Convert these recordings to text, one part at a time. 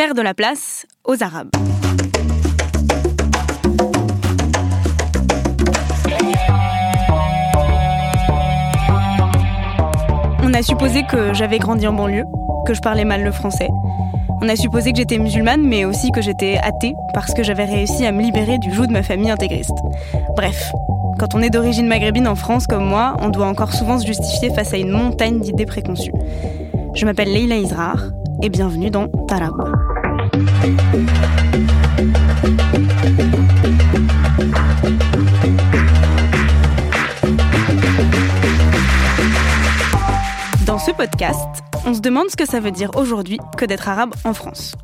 faire de la place aux Arabes. On a supposé que j'avais grandi en banlieue, que je parlais mal le français. On a supposé que j'étais musulmane, mais aussi que j'étais athée, parce que j'avais réussi à me libérer du joug de ma famille intégriste. Bref, quand on est d'origine maghrébine en France comme moi, on doit encore souvent se justifier face à une montagne d'idées préconçues. Je m'appelle Leila Israr, et bienvenue dans Tarab. Dans ce podcast, on se demande ce que ça veut dire aujourd'hui que d'être arabe en France.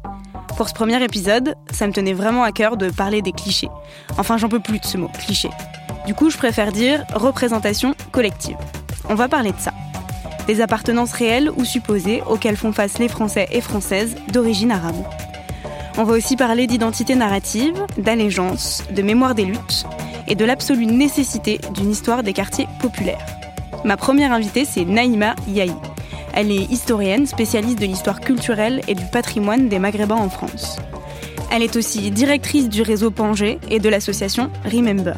Pour ce premier épisode, ça me tenait vraiment à cœur de parler des clichés. Enfin, j'en peux plus de ce mot, cliché. Du coup, je préfère dire représentation collective. On va parler de ça. Des appartenances réelles ou supposées auxquelles font face les Français et Françaises d'origine arabe. On va aussi parler d'identité narrative, d'allégeance, de mémoire des luttes et de l'absolue nécessité d'une histoire des quartiers populaires. Ma première invitée, c'est Naïma Yahi. Elle est historienne, spécialiste de l'histoire culturelle et du patrimoine des Maghrébins en France. Elle est aussi directrice du réseau Pangé et de l'association Remember.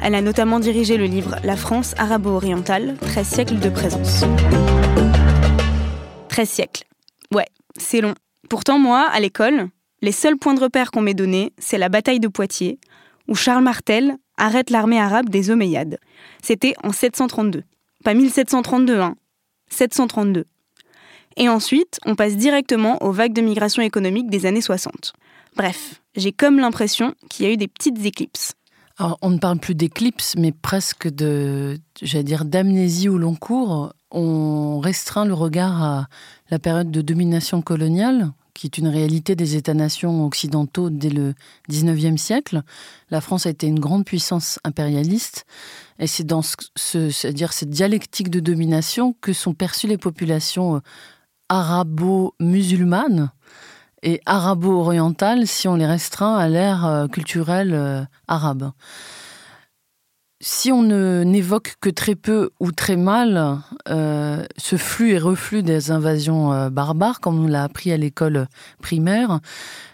Elle a notamment dirigé le livre La France arabo-orientale, 13 siècles de présence. 13 siècles. Ouais, c'est long. Pourtant, moi, à l'école, les seuls points de repère qu'on m'ait donnés, c'est la bataille de Poitiers, où Charles Martel arrête l'armée arabe des Omeyyades. C'était en 732. Pas 1732, hein. 732. Et ensuite, on passe directement aux vagues de migration économique des années 60. Bref, j'ai comme l'impression qu'il y a eu des petites éclipses. Alors, on ne parle plus d'éclipse, mais presque de, d'amnésie au long cours. On restreint le regard à la période de domination coloniale, qui est une réalité des États-nations occidentaux dès le XIXe siècle. La France a été une grande puissance impérialiste, et c'est dans ce, dire cette dialectique de domination que sont perçues les populations euh, arabo-musulmanes et arabo-orientales si on les restreint à l'ère euh, culturelle euh, arabe si on n'évoque que très peu ou très mal euh, ce flux et reflux des invasions euh, barbares, comme on l'a appris à l'école primaire,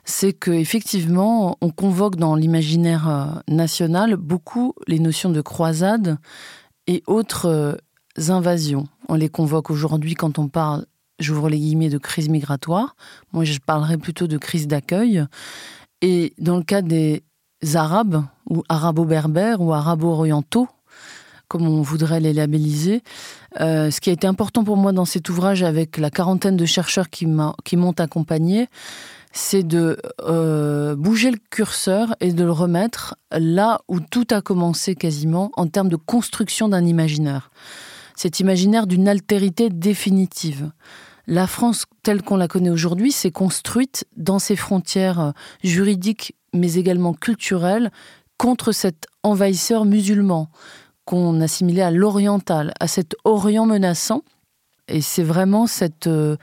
c'est que effectivement on convoque dans l'imaginaire euh, national beaucoup les notions de croisade et autres invasions. On les convoque aujourd'hui quand on parle, j'ouvre les guillemets, de crise migratoire. Moi, je parlerai plutôt de crise d'accueil. Et dans le cas des arabes, ou arabo-berbères, ou arabo-orientaux, comme on voudrait les labelliser. Euh, ce qui a été important pour moi dans cet ouvrage, avec la quarantaine de chercheurs qui m'ont accompagné, c'est de euh, bouger le curseur et de le remettre là où tout a commencé quasiment en termes de construction d'un imaginaire. Cet imaginaire d'une altérité définitive. La France telle qu'on la connaît aujourd'hui s'est construite dans ses frontières juridiques mais également culturelle, contre cet envahisseur musulman qu'on assimilait à l'oriental, à cet Orient menaçant. Et c'est vraiment cette euh,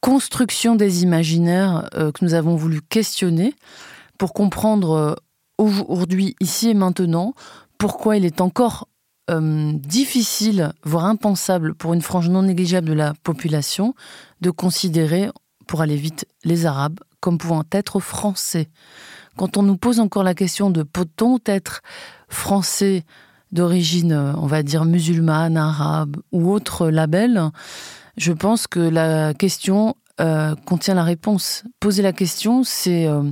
construction des imaginaires euh, que nous avons voulu questionner pour comprendre euh, aujourd'hui, ici et maintenant, pourquoi il est encore difficile, voire impensable pour une frange non négligeable de la population de considérer, pour aller vite, les Arabes comme pouvant être français quand on nous pose encore la question de peut-on être français d'origine, on va dire, musulmane, arabe ou autre label, je pense que la question euh, contient la réponse. Poser la question, c'est euh,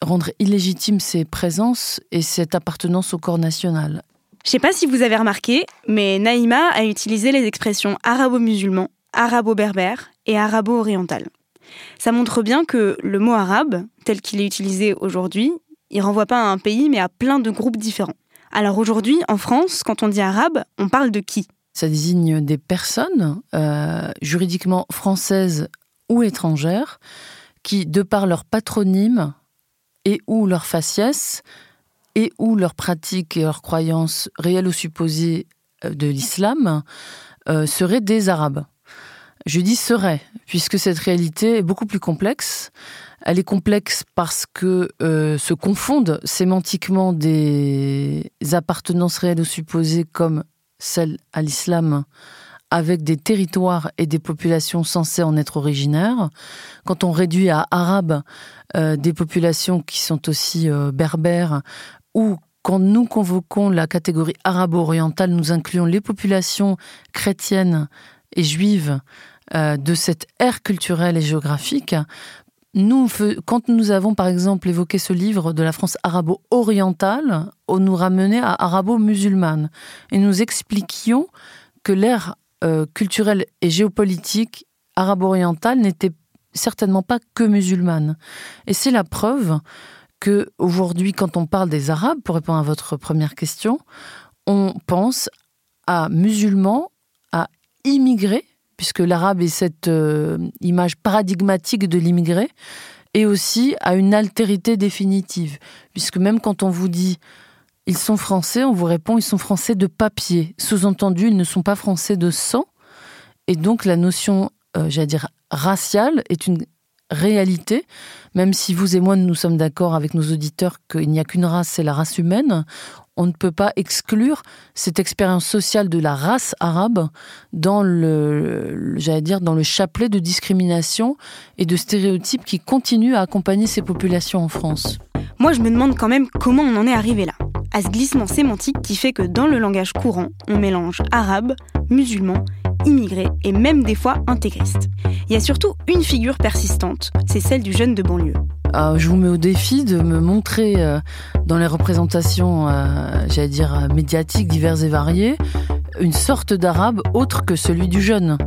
rendre illégitime ses présences et cette appartenance au corps national. Je sais pas si vous avez remarqué, mais Naïma a utilisé les expressions arabo-musulman, arabo-berbère et arabo-oriental. Ça montre bien que le mot arabe, tel qu'il est utilisé aujourd'hui, il renvoie pas à un pays mais à plein de groupes différents. Alors aujourd'hui, en France, quand on dit arabe, on parle de qui? Ça désigne des personnes euh, juridiquement françaises ou étrangères qui, de par leur patronyme et ou leur faciès, et ou leurs pratiques et leurs croyances réelles ou supposées euh, de l'islam, euh, seraient des Arabes. Je dis serait, puisque cette réalité est beaucoup plus complexe. Elle est complexe parce que euh, se confondent sémantiquement des appartenances réelles ou supposées comme celle à l'islam avec des territoires et des populations censées en être originaires, quand on réduit à arabe euh, des populations qui sont aussi berbères, ou quand nous convoquons la catégorie arabo-orientale, nous incluons les populations chrétiennes et juives euh, de cette ère culturelle et géographique, nous, quand nous avons par exemple évoqué ce livre de la France arabo-orientale, on nous ramenait à arabo-musulmane. Et nous expliquions que l'ère euh, culturelle et géopolitique arabo-orientale n'était certainement pas que musulmane. Et c'est la preuve que aujourd'hui, quand on parle des Arabes, pour répondre à votre première question, on pense à musulmans, à immigrés puisque l'arabe est cette euh, image paradigmatique de l'immigré, et aussi à une altérité définitive, puisque même quand on vous dit ils sont français, on vous répond ils sont français de papier. Sous-entendu, ils ne sont pas français de sang, et donc la notion, euh, j'allais dire, raciale est une réalité, même si vous et moi nous sommes d'accord avec nos auditeurs qu'il n'y a qu'une race, c'est la race humaine, on ne peut pas exclure cette expérience sociale de la race arabe dans le, j'allais dire, dans le chapelet de discrimination et de stéréotypes qui continuent à accompagner ces populations en France. Moi, je me demande quand même comment on en est arrivé là, à ce glissement sémantique qui fait que dans le langage courant, on mélange arabe, musulman, immigré et même des fois intégriste. Il y a surtout une figure persistante, c'est celle du jeune de banlieue. Euh, je vous mets au défi de me montrer euh, dans les représentations, euh, j'allais dire, médiatiques diverses et variées, une sorte d'arabe autre que celui du jeune.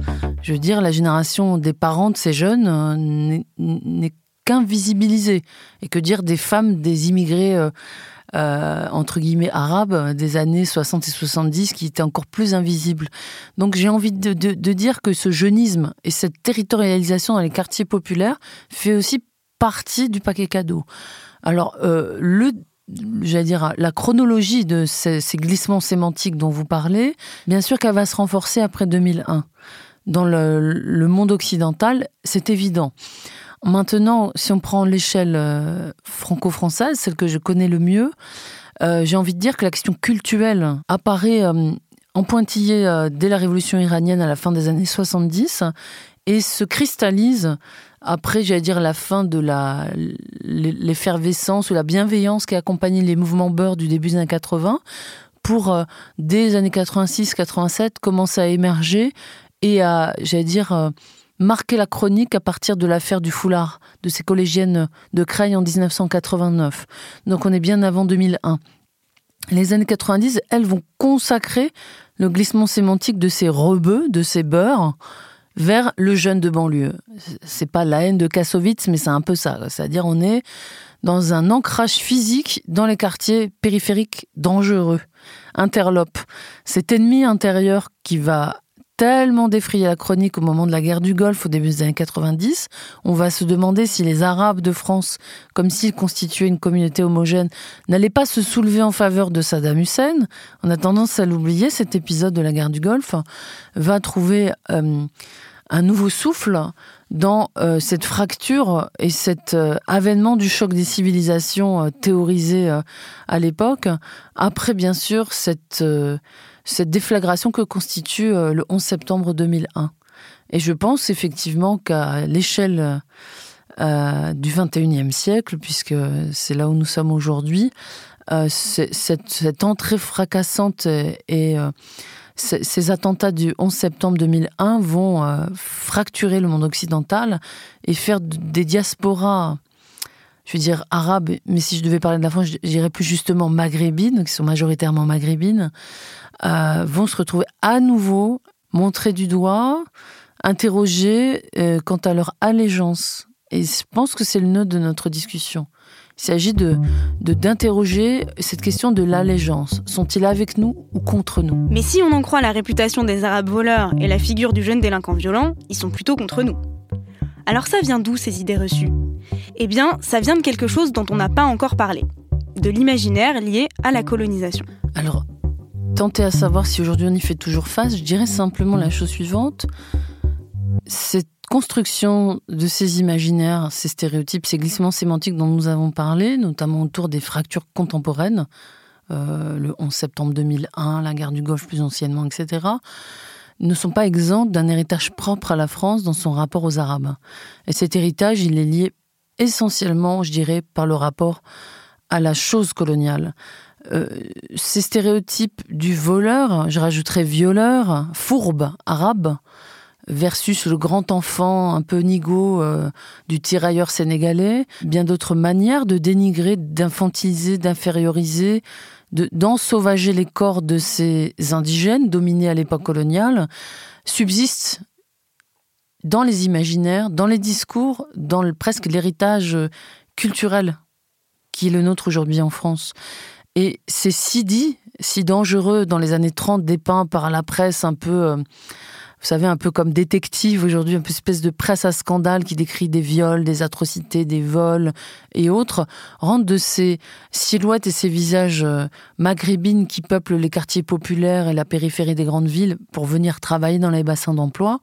Je veux dire, la génération des parents de ces jeunes n'est qu'invisibilisée. Et que dire des femmes, des immigrés entre guillemets arabes des années 60 et 70 qui étaient encore plus invisibles. Donc j'ai envie de, de, dire que ce jeunisme et cette territorialisation dans les quartiers populaires fait aussi partie du paquet cadeau. Alors, euh, le j'allais dire, la chronologie de ces, glissements sémantiques dont vous parlez, bien sûr qu'elle va se renforcer après 2001. Dans le, monde occidental, c'est évident. Maintenant, si on prend l'échelle euh, franco-française, celle que je connais le mieux, euh, j'ai envie de dire que la question culturelle apparaît en pointillé dès la révolution iranienne à la fin des années 70 et se cristallise après, j'allais dire, la fin de la, l'effervescence ou la bienveillance qui a accompagné les mouvements beurre du début des années 80, pour, euh, dès les années 86-87, commencer à émerger et à, j'allais dire, marquer la chronique à partir de l'affaire du foulard de ces collégiennes de Creil en 1989. Donc on est bien avant 2001. Les années 90, elles vont consacrer le glissement sémantique de ces rebeux, de ces beurs, vers le jeune de banlieue. C'est pas la haine de Kassovitz, mais c'est un peu ça. C'est-à-dire, on est dans un ancrage physique dans les quartiers périphériques dangereux. Interlope, cet ennemi intérieur qui va tellement défrayer la chronique au moment de la guerre du Golfe au début des années 90, on va se demander si les Arabes de France, comme s'ils constituaient une communauté homogène, n'allaient pas se soulever en faveur de Saddam Hussein. On a tendance à l'oublier, cet épisode de la guerre du Golfe va trouver euh, un nouveau souffle dans euh, cette fracture et cet euh, avènement du choc des civilisations théorisé à l'époque, après bien sûr cette cette déflagration que constitue euh, le 11 septembre 2001. Et je pense effectivement qu'à l'échelle euh, du 21e siècle, puisque c'est là où nous sommes aujourd'hui, euh, cette, entrée fracassante et, ces attentats du 11 septembre 2001 vont fracturer le monde occidental et faire des diasporas je veux dire arabes, mais si je devais parler de la France, je dirais plus justement maghrébines, qui sont majoritairement maghrébines, euh, vont se retrouver à nouveau montrés du doigt, interrogés euh, quant à leur allégeance. Et je pense que c'est le nœud de notre discussion. Il s'agit de d'interroger cette question de l'allégeance. Sont-ils avec nous ou contre nous? Mais si on en croit la réputation des Arabes voleurs et la figure du jeune délinquant violent, ils sont plutôt contre nous. Alors ça vient d'où ces idées reçues? Eh bien, ça vient de quelque chose dont on n'a pas encore parlé, de l'imaginaire lié à la colonisation. Alors, tenter à savoir si aujourd'hui on y fait toujours face, je dirais simplement la chose suivante. Cette construction de ces imaginaires, ces stéréotypes, ces glissements sémantiques dont nous avons parlé, notamment autour des fractures contemporaines, euh, le 11 septembre 2001, la guerre du Golfe plus anciennement, etc., ne sont pas exempts d'un héritage propre à la France dans son rapport aux Arabes. Et cet héritage, il est lié essentiellement, je dirais, par le rapport à la chose coloniale. Euh, ces stéréotypes du voleur, je rajouterais violeur, fourbe, arabe, versus le grand enfant un peu nigo euh, du tirailleur sénégalais, bien d'autres manières de dénigrer, d'infantiliser, d'inférioriser, d'ensauvager les corps de ces indigènes dominés à l'époque coloniale, subsistent dans les imaginaires, dans les discours, dans presque l'héritage culturel qui est le nôtre aujourd'hui en France. Et c'est si dit, si dangereux dans les années 30, dépeint par la presse un peu, euh, vous savez, un peu comme détective aujourd'hui, une espèce de presse à scandale qui décrit des viols, des atrocités, des vols et autres, rendent de ces silhouettes et ces visages euh, maghrébines qui peuplent les quartiers populaires et la périphérie des grandes villes pour venir travailler dans les bassins d'emploi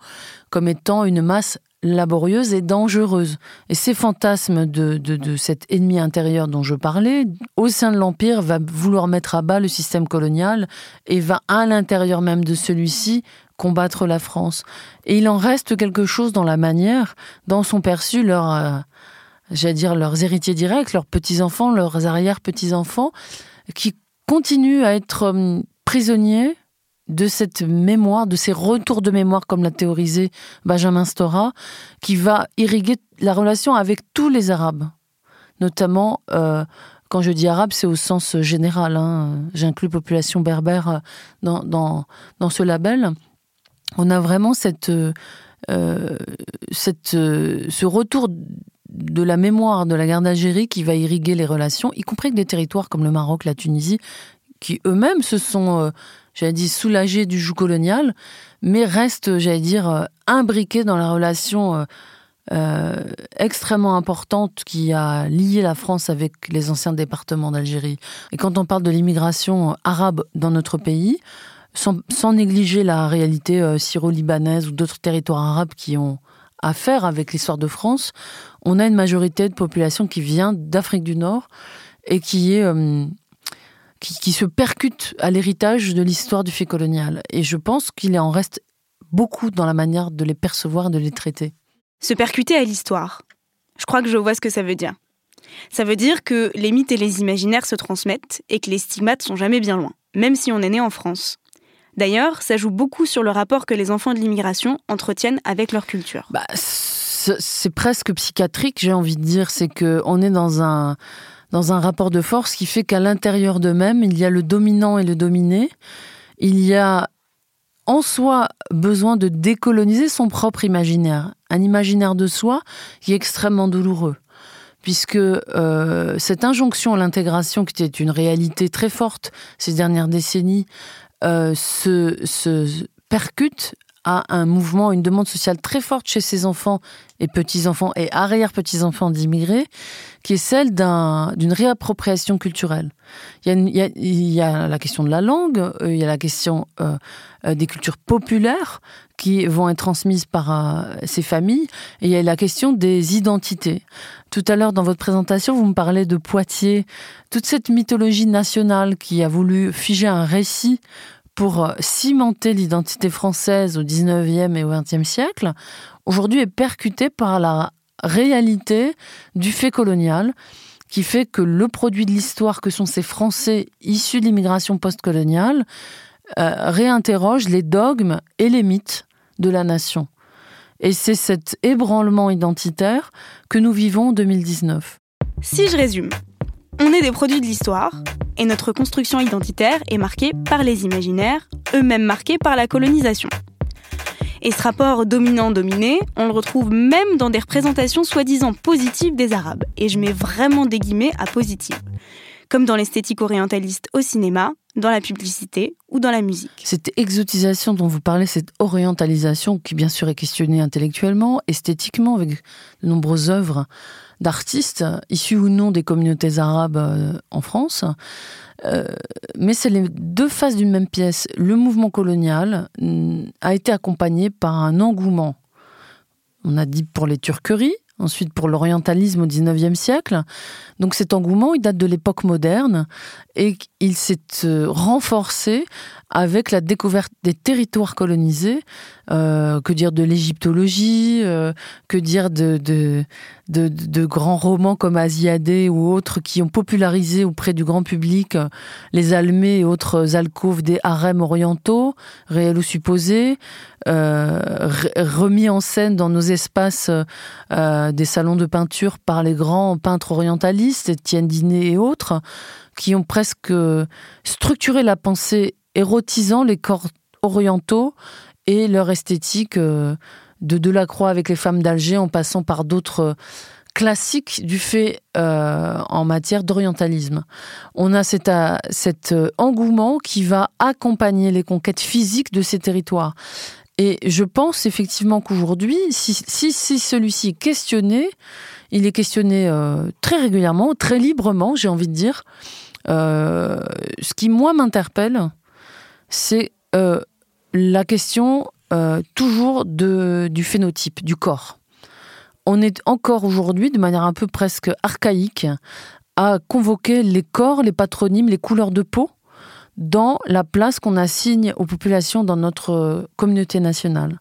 comme étant une masse laborieuse et dangereuse. Et ces fantasmes de, de, cet ennemi intérieur dont je parlais, au sein de l'Empire, va vouloir mettre à bas le système colonial et va à l'intérieur même de celui-ci combattre la France. Et il en reste quelque chose dans la manière dont sont perçus leurs, euh, j'allais dire, leurs héritiers directs, leurs petits-enfants, leurs arrière-petits-enfants, qui continuent à être hum, prisonniers de cette mémoire, de ces retours de mémoire, comme l'a théorisé Benjamin Stora, qui va irriguer la relation avec tous les Arabes. Notamment, euh, quand je dis arabe, c'est au sens général. Hein. J'inclus population berbère euh, dans, dans, ce label. On a vraiment cette, euh, cette, ce retour de la mémoire de la guerre d'Algérie qui va irriguer les relations, y compris avec des territoires comme le Maroc, la Tunisie, qui eux-mêmes se sont j'allais dire, soulagé du joug colonial, mais reste, j'allais dire, euh, imbriqué dans la relation euh, euh, extrêmement importante qui a lié la France avec les anciens départements d'Algérie. Et quand on parle de l'immigration arabe dans notre pays, sans, négliger la réalité syro-libanaise ou d'autres territoires arabes qui ont affaire avec l'histoire de France, on a une majorité de population qui vient d'Afrique du Nord et qui est qui, se percute à l'héritage de l'histoire du fait colonial. Et je pense qu'il en reste beaucoup dans la manière de les percevoir et de les traiter. Se percuter à l'histoire. Je crois que je vois ce que ça veut dire. Ça veut dire que les mythes et les imaginaires se transmettent et que les stigmates sont jamais bien loin, même si on est né en France. D'ailleurs, ça joue beaucoup sur le rapport que les enfants de l'immigration entretiennent avec leur culture. Bah, c'est presque psychiatrique, j'ai envie de dire. C'est qu'on est dans un, dans un rapport de force qui fait qu'à l'intérieur d'eux-mêmes, il y a le dominant et le dominé. Il y a en soi besoin de décoloniser son propre imaginaire, un imaginaire de soi qui est extrêmement douloureux, puisque euh, cette injonction à l'intégration, qui était une réalité très forte ces dernières décennies, se, se percute à un mouvement, une demande sociale très forte chez ses enfants et petits-enfants et arrière-petits-enfants d'immigrés, qui est celle d'une réappropriation culturelle. Il y, a, la question de la langue, euh, il y a la question euh, euh, des cultures populaires qui vont être transmises par ces familles, et il y a la question des identités. Tout à l'heure, dans votre présentation, vous me parlez de Poitiers, toute cette mythologie nationale qui a voulu figer un récit pour euh, cimenter l'identité française au 19e et au 20e siècle, aujourd'hui est percutée par la réalité du fait colonial qui fait que le produit de l'histoire que sont ces Français issus de l'immigration postcoloniale euh, réinterroge les dogmes et les mythes de la nation. Et c'est cet ébranlement identitaire que nous vivons en 2019. Si je résume, on est des produits de l'histoire, et notre construction identitaire est marquée par les imaginaires, eux-mêmes marqués par la colonisation. Et ce rapport dominant-dominé, on le retrouve même dans des représentations soi-disant positives des Arabes, et je mets vraiment des guillemets à positives, comme dans l'esthétique orientaliste au cinéma, dans la publicité ou dans la musique. Cette exotisation dont vous parlez, cette orientalisation qui bien sûr est questionnée intellectuellement, esthétiquement, avec de nombreuses œuvres d'artistes, issus ou non des communautés arabes euh, en France. Euh, mais c'est les deux faces d'une même pièce. Le mouvement colonial mm, a été accompagné par un engouement. On a dit pour les turqueries, ensuite pour l'orientalisme au XIXe siècle. Donc cet engouement, il date de l'époque moderne et il s'est euh, renforcé avec la découverte des territoires colonisés, euh, que dire de l'égyptologie, euh, que dire de, grands romans comme Asiadé ou autres qui ont popularisé auprès du grand public euh, les almées et autres alcôves des harems orientaux, réels ou supposés, remis en scène dans nos espaces des salons de peinture par les grands peintres orientalistes, Étienne Diné et autres, qui ont presque structuré la pensée érotisant les corps orientaux et leur esthétique euh, de Delacroix avec les femmes d'Alger en passant par d'autres classiques du fait euh, en matière d'orientalisme. On a cet, euh, cet engouement qui va accompagner les conquêtes physiques de ces territoires. Et je pense effectivement qu'aujourd'hui, si, si, si celui-ci est questionné, il est questionné très régulièrement, très librement, j'ai envie de dire. ce qui, moi, m'interpelle, c'est euh, la question euh, toujours du phénotype, du corps. On est encore aujourd'hui, de manière un peu presque archaïque, à convoquer les corps, les patronymes, les couleurs de peau dans la place qu'on assigne aux populations dans notre euh, communauté nationale.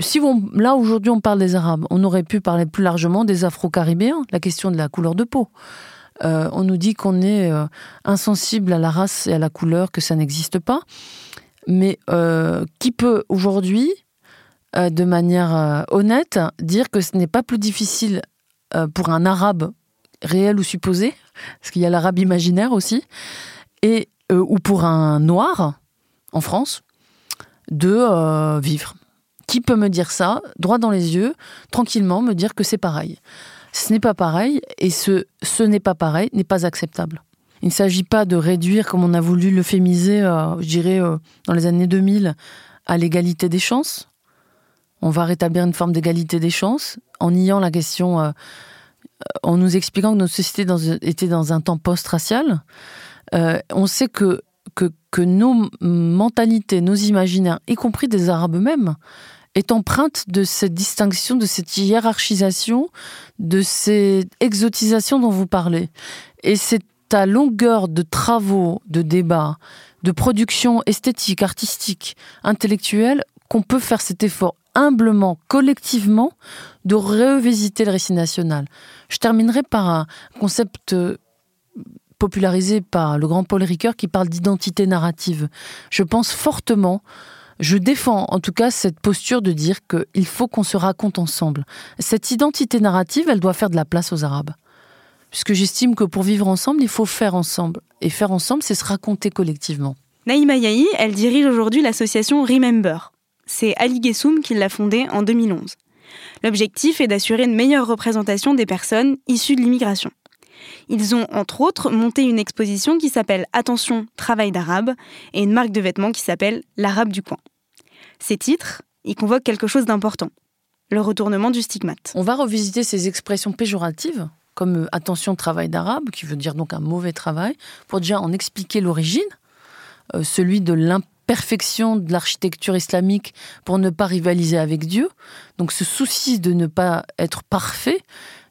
si là aujourd'hui on parle des Arabes, on aurait pu parler plus largement des Afro-Caribéens, la question de la couleur de peau. Euh, on nous dit qu'on est euh, insensible à la race et à la couleur, que ça n'existe pas. Mais euh, qui peut aujourd'hui, de manière honnête, dire que ce n'est pas plus difficile pour un arabe réel ou supposé, parce qu'il y a l'arabe imaginaire aussi, et, ou pour un noir en France, de vivre? Qui peut me dire ça, droit dans les yeux, tranquillement, me dire que c'est pareil? Ce n'est pas pareil, et ce ce n'est pas pareil n'est pas acceptable. Il ne s'agit pas de réduire, comme on a voulu l'euphémiser, euh, je dirais, euh, dans les années 2000, à l'égalité des chances. On va rétablir une forme d'égalité des chances en niant la question, euh, en nous expliquant que notre société dans, était dans un temps post-racial. on sait que, que, que nos mentalités, nos imaginaires, y compris des Arabes eux-mêmes, est empreinte de cette distinction, de cette hiérarchisation, de cette exotisation dont vous parlez. Et c'est à longueur de travaux, de débats, de production esthétique, artistique, intellectuelle, qu'on peut faire cet effort humblement, collectivement, de revisiter le récit national. Je terminerai par un concept euh, popularisé par le grand Paul Ricoeur qui parle d'identité narrative. Je pense fortement je défends en tout cas cette posture de dire qu'il faut qu'on se raconte ensemble. Cette identité narrative, elle doit faire de la place aux Arabes. Puisque j'estime que pour vivre ensemble, il faut faire ensemble. Et faire ensemble, c'est se raconter collectivement. Naïma Yahi, elle dirige aujourd'hui l'association Remember. C'est Ali Gessoum qui l'a fondée en 2011. L'objectif est d'assurer une meilleure représentation des personnes issues de l'immigration. Ils ont, entre autres, monté une exposition qui s'appelle Attention, travail d'arabe et une marque de vêtements qui s'appelle L'arabe du coin. Ces titres, ils convoquent quelque chose d'important, le retournement du stigmate. On va revisiter ces expressions péjoratives, comme euh, attention travail d'arabe, qui veut dire donc un mauvais travail, pour déjà en expliquer l'origine, euh, celui de l'imperfection de l'architecture islamique pour ne pas rivaliser avec Dieu. Donc ce souci de ne pas être parfait,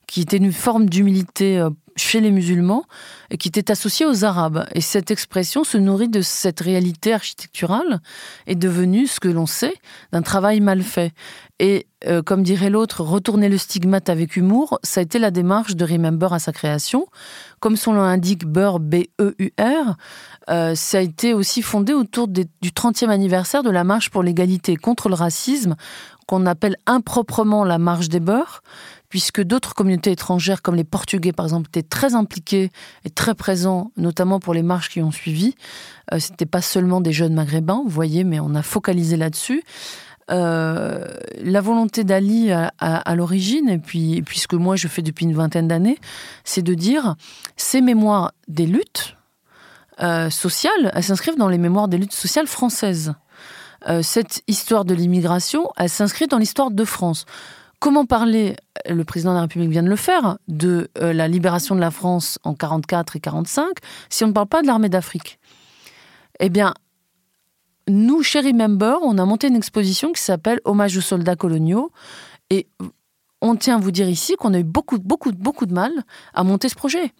qui était une forme d'humilité euh, chez les musulmans et qui était associée aux Arabes. Et cette expression se nourrit de cette réalité architecturale est devenue, ce que l'on sait, d'un travail mal fait. Et euh, comme dirait l'autre, retourner le stigmate avec humour, ça a été la démarche de Remember à sa création. Comme son nom indique, Beur, B-E-U-R, euh, ça a été aussi fondé autour du 30e anniversaire de la marche pour l'égalité contre le racisme, qu'on appelle improprement la marche des beurs, puisque d'autres communautés étrangères, comme les Portugais par exemple, étaient très impliqués et très présents, notamment pour les marches qui ont suivi. Euh, C'était pas seulement des jeunes maghrébins, vous voyez, mais on a focalisé là-dessus. Euh, la volonté d'Ali à, l'origine, et puis puisque moi je fais depuis une vingtaine d'années, c'est de dire ces mémoires des luttes euh, sociales, elles s'inscrivent dans les mémoires des luttes sociales françaises. Euh, cette histoire de l'immigration, elle s'inscrit dans l'histoire de France. Comment parler, le président de la République vient de le faire, de euh, la libération de la France en 44 et 45, si on ne parle pas de l'armée d'Afrique? Eh bien, nous, chez Remember, on a monté une exposition qui s'appelle Hommage aux soldats coloniaux. Et on tient à vous dire ici qu'on a eu beaucoup, beaucoup, beaucoup de mal à monter ce projet.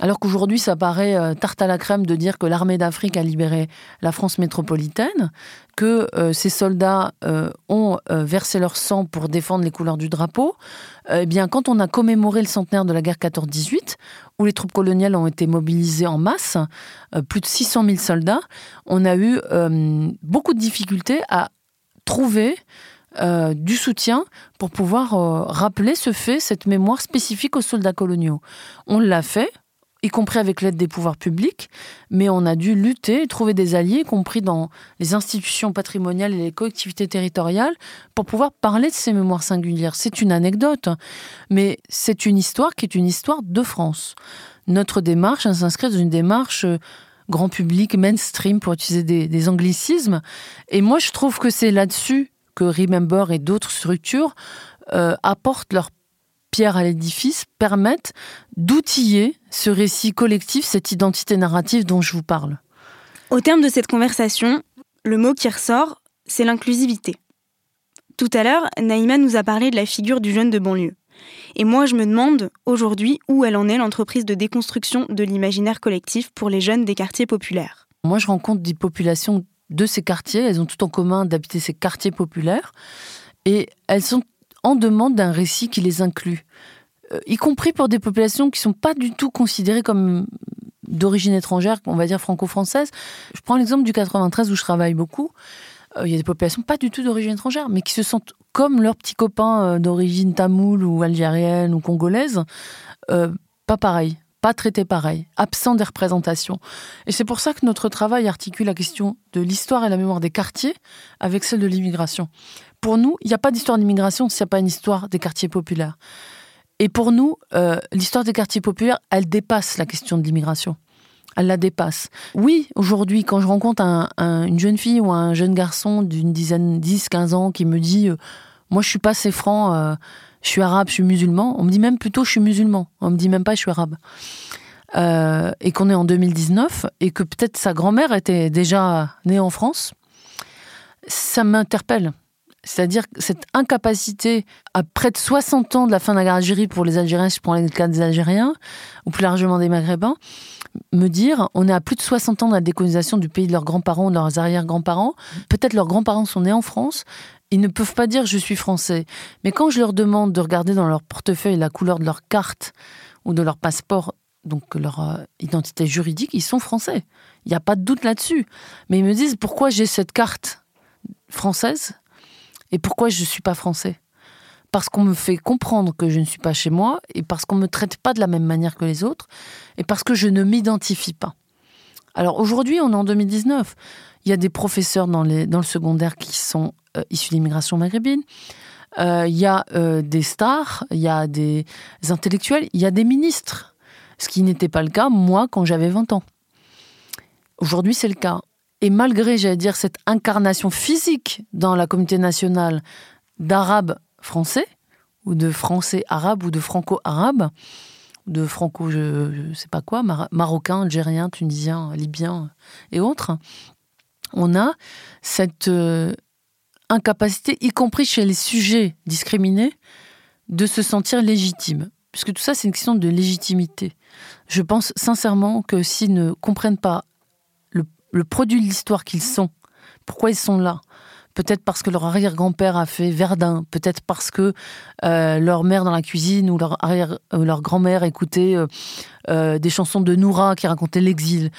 Alors qu'aujourd'hui, ça paraît euh, tarte à la crème de dire que l'armée d'Afrique a libéré la France métropolitaine, que euh, ces soldats euh, ont versé leur sang pour défendre les couleurs du drapeau. eh bien, quand on a commémoré le centenaire de la guerre 14-18, où les troupes coloniales ont été mobilisées en masse, plus de 600 000 soldats, on a eu beaucoup de difficultés à trouver du soutien pour pouvoir rappeler ce fait, cette mémoire spécifique aux soldats coloniaux. On l'a fait, y compris avec l'aide des pouvoirs publics, mais on a dû lutter trouver des alliés, y compris dans les institutions patrimoniales et les collectivités territoriales, pour pouvoir parler de ces mémoires singulières. C'est une anecdote, mais c'est une histoire qui est une histoire de France. Notre démarche s'inscrit dans une démarche euh, grand public, mainstream, pour utiliser des, anglicismes. Et moi, je trouve que c'est là-dessus que Remember et d'autres structures euh, apportent leur pierre à l'édifice permettent d'outiller ce récit collectif, cette identité narrative dont je vous parle. Au terme de cette conversation, le mot qui ressort, c'est l'inclusivité. Tout à l'heure, Naïma nous a parlé de la figure du jeune de banlieue. Et moi, je me demande aujourd'hui où elle en est l'entreprise de déconstruction de l'imaginaire collectif pour les jeunes des quartiers populaires? Moi, je rencontre des populations de ces quartiers, elles ont tout en commun d'habiter ces quartiers populaires, et elles sont en demande d'un récit qui les inclut, euh, y compris pour des populations qui ne sont pas du tout considérées comme d'origine étrangère, on va dire franco-française. Je prends l'exemple du 93 où je travaille beaucoup. Euh, il y a des populations pas du tout d'origine étrangère, mais qui se sentent comme leurs petits copains euh, d'origine tamoule ou algérienne ou congolaise, pas pareil, pas traités pareil, absent des représentations. Et c'est pour ça que notre travail articule la question de l'histoire et la mémoire des quartiers avec celle de l'immigration pour nous, il n'y a pas d'histoire d'immigration s'il n'y a pas une histoire des quartiers populaires. Et pour nous, euh, l'histoire des quartiers populaires, elle dépasse la question de l'immigration. Elle la dépasse. Oui, aujourd'hui, quand je rencontre une jeune fille ou un jeune garçon d'une dizaine, 10, 15 ans qui me dit euh, Moi, je suis pas assez franc, euh, je suis arabe, je suis musulman, on me dit même plutôt je suis musulman. On me dit même pas je suis arabe. et qu'on est en 2019 et que peut-être sa grand-mère était déjà née en France, ça m'interpelle. C'est-à-dire cette incapacité, à près de 60 ans de la fin de la guerre d'Algérie pour les Algériens, je prends le cas des Algériens, ou plus largement des Maghrébins, me dire, on est à plus de 60 ans de la décolonisation du pays de leurs grands-parents, de leurs arrière-grands-parents, peut-être leurs grands-parents sont nés en France, ils ne peuvent pas dire je suis français. Mais quand je leur demande de regarder dans leur portefeuille la couleur de leur carte ou de leur passeport, donc leur euh, identité juridique, ils sont français. Il n'y a pas de doute là-dessus. Mais ils me disent pourquoi j'ai cette carte française et pourquoi je ne suis pas français? Parce qu'on me fait comprendre que je ne suis pas chez moi, et parce qu'on ne me traite pas de la même manière que les autres, et parce que je ne m'identifie pas. Alors aujourd'hui, on est en 2019. Il y a des professeurs dans, dans le secondaire qui sont issus d'immigration maghrébine. Euh, il y a euh, des stars, il y a des intellectuels, il y a des ministres. Ce qui n'était pas le cas, moi, quand j'avais 20 ans. Aujourd'hui, c'est le cas. Et malgré, j'allais dire, cette incarnation physique dans la communauté nationale d'arabes français, ou de français arabes, ou de franco-arabes, de franco, je ne sais pas quoi, marocains, algériens, tunisiens, libyens et autres, on a cette euh, incapacité, y compris chez les sujets discriminés, de se sentir légitimes. Puisque tout ça, c'est une question de légitimité. Je pense sincèrement que s'ils ne comprennent pas le produit de l'histoire qu'ils sont. Pourquoi ils sont là? Peut-être parce que leur arrière-grand-père a fait Verdun, peut-être parce que euh, leur mère dans la cuisine ou leur, arrière, euh, leur grand-mère écoutait euh, des chansons de Noura qui racontaient l'exil.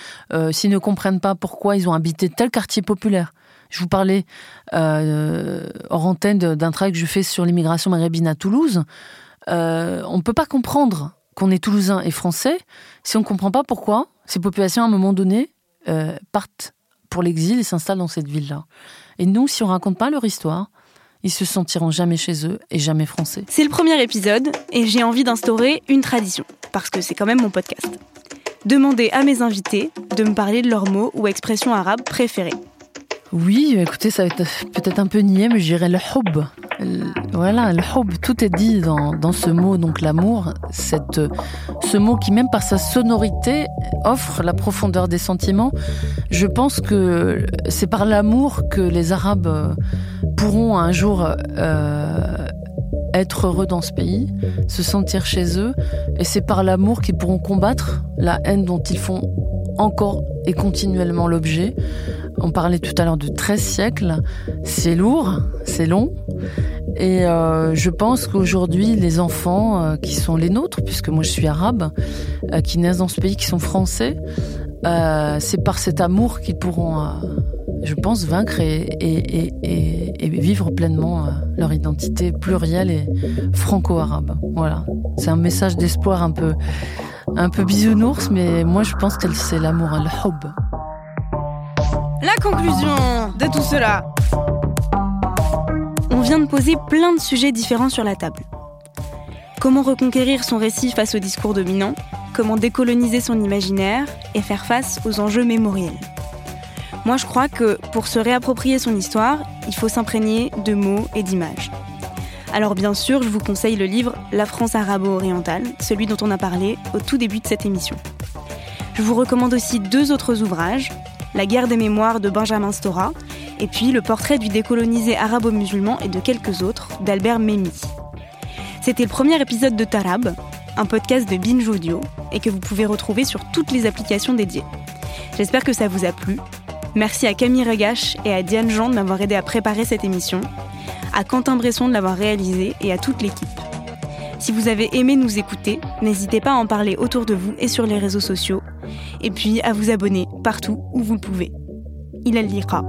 S'ils ne comprennent pas pourquoi ils ont habité tel quartier populaire. Je vous parlais hors antenne d'un travail que je fais sur l'immigration maghrébine à Toulouse. on ne peut pas comprendre qu'on est toulousain et français si on ne comprend pas pourquoi ces populations, à un moment donné, euh, partent pour l'exil et s'installent dans cette ville-là. Et nous, si on raconte pas leur histoire, ils se sentiront jamais chez eux et jamais français. C'est le premier épisode et j'ai envie d'instaurer une tradition, parce que c'est quand même mon podcast. Demander à mes invités de me parler de leurs mots ou expressions arabes préférées. Oui, écoutez, ça va être peut-être un peu niais, mais je dirais le hub. Voilà, le hub, tout est dit dans, ce mot, donc l'amour, cette, ce mot qui même par sa sonorité offre la profondeur des sentiments. Je pense que c'est par l'amour que les Arabes pourront un jour euh, être heureux dans ce pays, se sentir chez eux, et c'est par l'amour qu'ils pourront combattre la haine dont ils font encore et continuellement l'objet. On parlait tout à l'heure de 13 siècles, c'est lourd, c'est long, et euh, je pense qu'aujourd'hui, les enfants euh, qui sont les nôtres, puisque moi je suis arabe, euh, qui naissent dans ce pays, qui sont français, c'est par cet amour qu'ils pourront, je pense, vaincre et, vivre pleinement leur identité plurielle et franco-arabe. Voilà, c'est un message d'espoir un peu, un peu bisounours, mais moi je pense que c'est l'amour, le hub. La conclusion de tout cela vient de poser plein de sujets différents sur la table. Comment reconquérir son récit face au discours dominant Comment décoloniser son imaginaire et faire face aux enjeux mémoriels Moi, je crois que pour se réapproprier son histoire, il faut s'imprégner de mots et d'images. Alors bien sûr, je vous conseille le livre La France arabo-orientale, celui dont on a parlé au tout début de cette émission. Je vous recommande aussi deux autres ouvrages, La guerre des mémoires de Benjamin Stora et puis le portrait du décolonisé arabo-musulman et de quelques autres d'Albert Memmi. C'était le premier épisode de Tarab, un podcast de Binge Audio, et que vous pouvez retrouver sur toutes les applications dédiées. J'espère que ça vous a plu. Merci à Camille Regache et à Diane Jean de m'avoir aidé à préparer cette émission, à Quentin Bresson de l'avoir réalisée et à toute l'équipe. Si vous avez aimé nous écouter, n'hésitez pas à en parler autour de vous et sur les réseaux sociaux, et puis à vous abonner partout où vous le pouvez. Il lira.